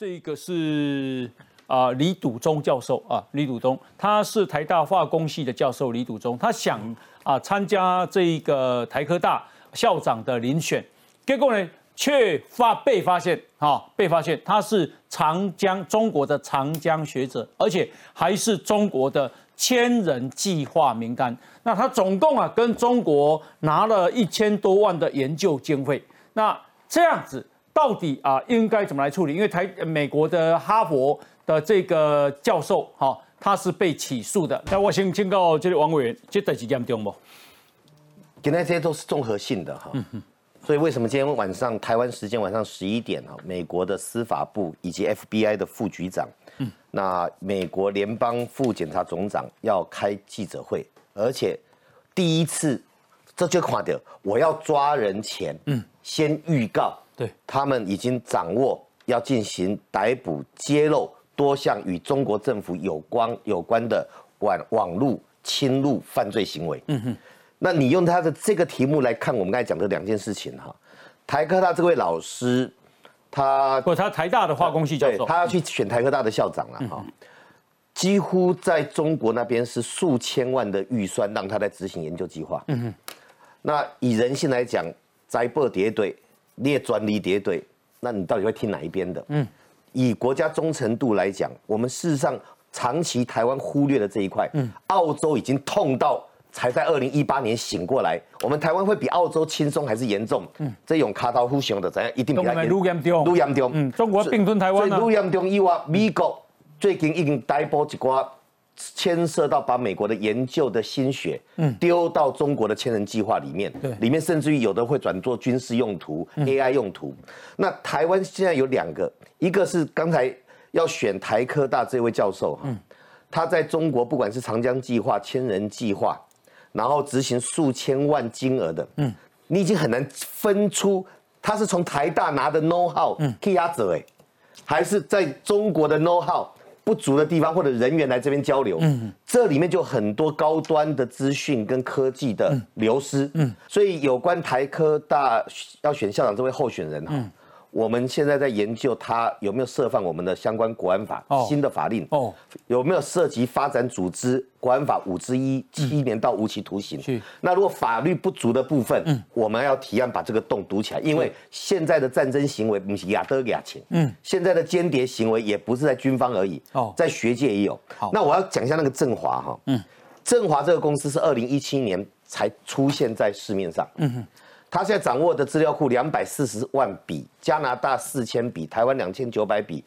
这个是啊李笃忠教授啊，李笃忠，他是台大化工系的教授，李笃忠，他想啊参加这一个台科大校长的遴选，结果呢却发被发现啊，被发现他是长江中国的长江学者，而且还是中国的千人计划名单。那他总共啊跟中国拿了一千多万的研究经费，那这样子。到底啊应该怎么来处理？因为台美国的哈佛的这个教授哈，他是被起诉的。那我先警告这个王委员，这得几点钟不？今天这些都是综合性的哈，所以为什么今天晚上台湾时间晚上十一点哈，美国的司法部以及 FBI 的副局长，嗯，那美国联邦副检察总长要开记者会，而且第一次这就垮掉，我要抓人前，嗯，先预告。对，他们已经掌握要进行逮捕、揭露多项与中国政府有关有关的网网络侵入犯罪行为。嗯哼，那你用他的这个题目来看，我们刚才讲的两件事情哈。台科大这位老师，他不，他台大的化工系教授，他要去选台科大的校长了哈。几乎在中国那边是数千万的预算让他在执行研究计划。嗯哼，那以人性来讲，灾破叠对。列专利叠对，那你到底会听哪一边的？嗯，以国家忠诚度来讲，我们事实上长期台湾忽略了这一块。嗯，澳洲已经痛到才在二零一八年醒过来，我们台湾会比澳洲轻松还是严重？嗯，这种卡刀呼熊的怎样一定比较严重。中，嗯，中国并吞台湾所以陆阳中以外，美国最近已经逮捕一寡。牵涉到把美国的研究的心血，嗯，丢到中国的千人计划里面，对，里面甚至于有的会转做军事用途、AI 用途。那台湾现在有两个，一个是刚才要选台科大这位教授，嗯，他在中国不管是长江计划、千人计划，然后执行数千万金额的，嗯，你已经很难分出他是从台大拿的 know how 去压者哎，还是在中国的 know how。不足的地方或者人员来这边交流，嗯，这里面就很多高端的资讯跟科技的流失，嗯，所以有关台科大要选校长这位候选人哈。我们现在在研究它有没有涉犯我们的相关国安法新的法令哦，有没有涉及发展组织国安法五之一七年到无期徒刑？那如果法律不足的部分，嗯，我们要提案把这个洞堵起来，因为现在的战争行为不是亚德亚情，嗯，现在的间谍行为也不是在军方而已，哦，在学界也有。好，那我要讲一下那个振华哈，嗯，振华这个公司是二零一七年才出现在市面上，嗯哼。他现在掌握的资料库两百四十万笔，加拿大四千笔，台湾两千九百笔，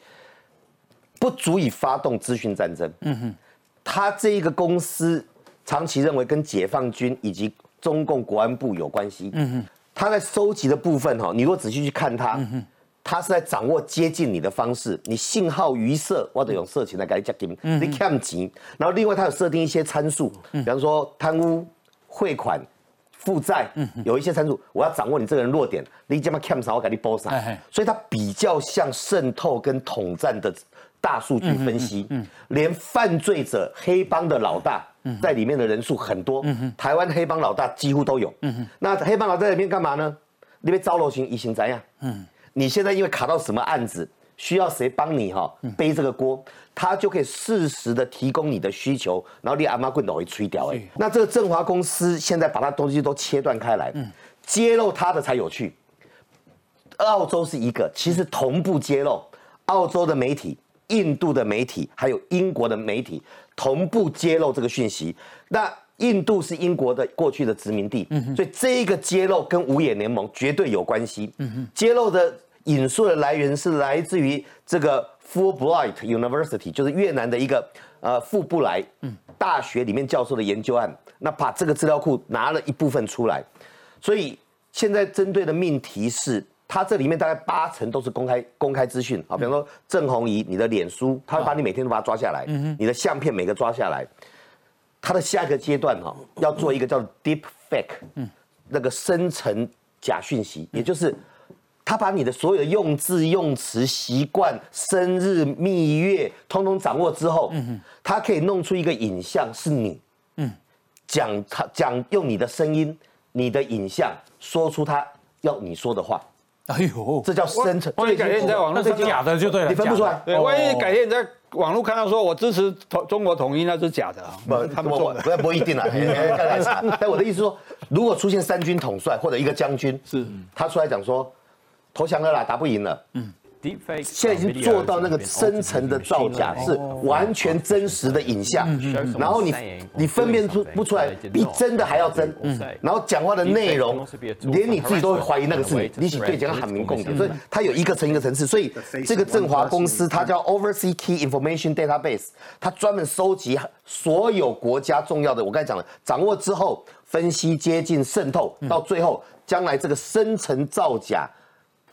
不足以发动资讯战争。嗯哼，他这一个公司长期认为跟解放军以及中共国安部有关系。嗯哼，他在收集的部分哈，你如果仔细去看他，他是在掌握接近你的方式，你信号余色，或者用色情来给你加金，你看钱，然后另外他有设定一些参数，比方说贪污汇款。负债有一些参数，我要掌握你这个人弱点，你这么 cam 上我给你包上，所以它比较像渗透跟统战的大数据分析，连犯罪者黑帮的老大在里面的人数很多，台湾黑帮老大几乎都有，那黑帮老大在里面干嘛呢？那边招楼型移行怎样？你现在因为卡到什么案子？需要谁帮你哈背这个锅，他就可以适时的提供你的需求，然后你阿妈棍都会吹掉哎。那这个振华公司现在把它东西都切断开来，揭露它的才有趣。澳洲是一个，其实同步揭露，澳洲的媒体、印度的媒体还有英国的媒体同步揭露这个讯息。那印度是英国的过去的殖民地，所以这一个揭露跟五眼联盟绝对有关系。揭露的。引述的来源是来自于这个 Fulbright University，就是越南的一个呃富布莱大学里面教授的研究案。那把这个资料库拿了一部分出来，所以现在针对的命题是，它这里面大概八成都是公开公开资讯。啊，比方说郑红怡，你的脸书，他会把你每天都把它抓下来，你的相片每个抓下来，它的下一个阶段哈，要做一个叫 Deep Fake，那个深层假讯息，也就是。他把你的所有的用字用词习惯、生日、蜜月，通通掌握之后，嗯他可以弄出一个影像是你，嗯，讲他讲用你的声音、你的影像说出他要你说的话，哎呦，这叫生成。万一改天你在网络上那是假的就对了，你分不出来。对，万一改天你在网络看到说我支持统中国统一，那是假的啊。不，他们做的不不一定啦，看来查。但我的意思说，如果出现三军统帅或者一个将军，是他出来讲说投降了啦，打不赢了，嗯。现在已经做到那个深层的造假是完全真实的影像，然后你你分辨出不出来，比真的还要真，然后讲话的内容，连你自己都会怀疑那个是你，你起对讲喊明共点，所以它有一个层一个层次，所以这个振华公司它叫 Overseas Key Information Database，它专门收集所有国家重要的，我刚才讲了，掌握之后分析接近渗透，到最后将来这个深层造假。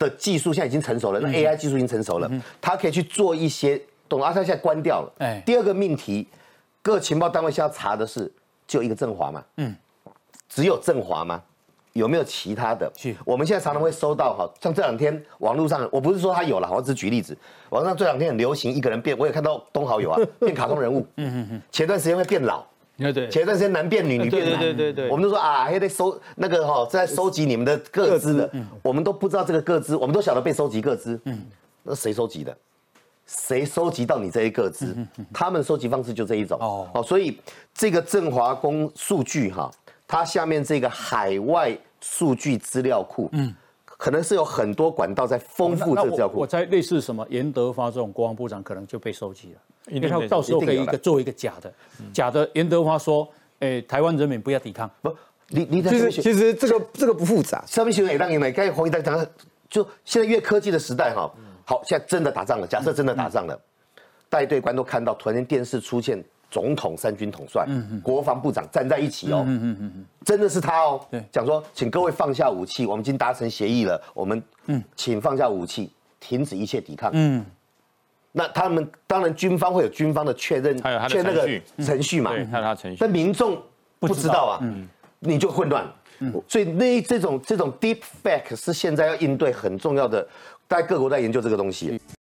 的技术现在已经成熟了，那 AI 技术已经成熟了，它可以去做一些，懂啊？它现在关掉了。哎，第二个命题，各情报单位现在查的是，就一个振华嘛，嗯，只有振华吗？有没有其他的？是，我们现在常常会收到，哈，像这两天网络上，我不是说他有了，我只是举例子，网上这两天很流行一个人变，我也看到东豪有啊，变卡通人物，嗯嗯嗯，前段时间会变老。对，前段时间男变女，女变男，对对对。我们都说啊，还得收那个哈，在收集你们的各资的，我们都不知道这个各资，我们都晓得被收集各资，嗯，那谁收集的？谁收集到你这一个资？他们收集方式就这一种，哦，哦，所以这个振华工数据哈，它下面这个海外数据资料库，嗯。可能是有很多管道在丰富这资库。我猜类似什么严德发这种国防部长可能就被收集了，因为他到时候可以一个做一个假的，假的严德华说，哎，台湾人民不要抵抗。不，你你其实其实这个这个不复杂。上面新闻也让你们该红一代讲，就现在越科技的时代哈，好，现在真的打仗了，假设真的打仗了，带队官都看到，突然间电视出现。总统、三军统帅、国防部长站在一起哦，真的是他哦。讲说，请各位放下武器，我们已经达成协议了，我们请放下武器，停止一切抵抗。嗯，那他们当然军方会有军方的确认，确那个程序嘛，对还有他程序。但民众不知道啊，你就混乱。所以那这种这种 deep fake 是现在要应对很重要的，在各国在研究这个东西。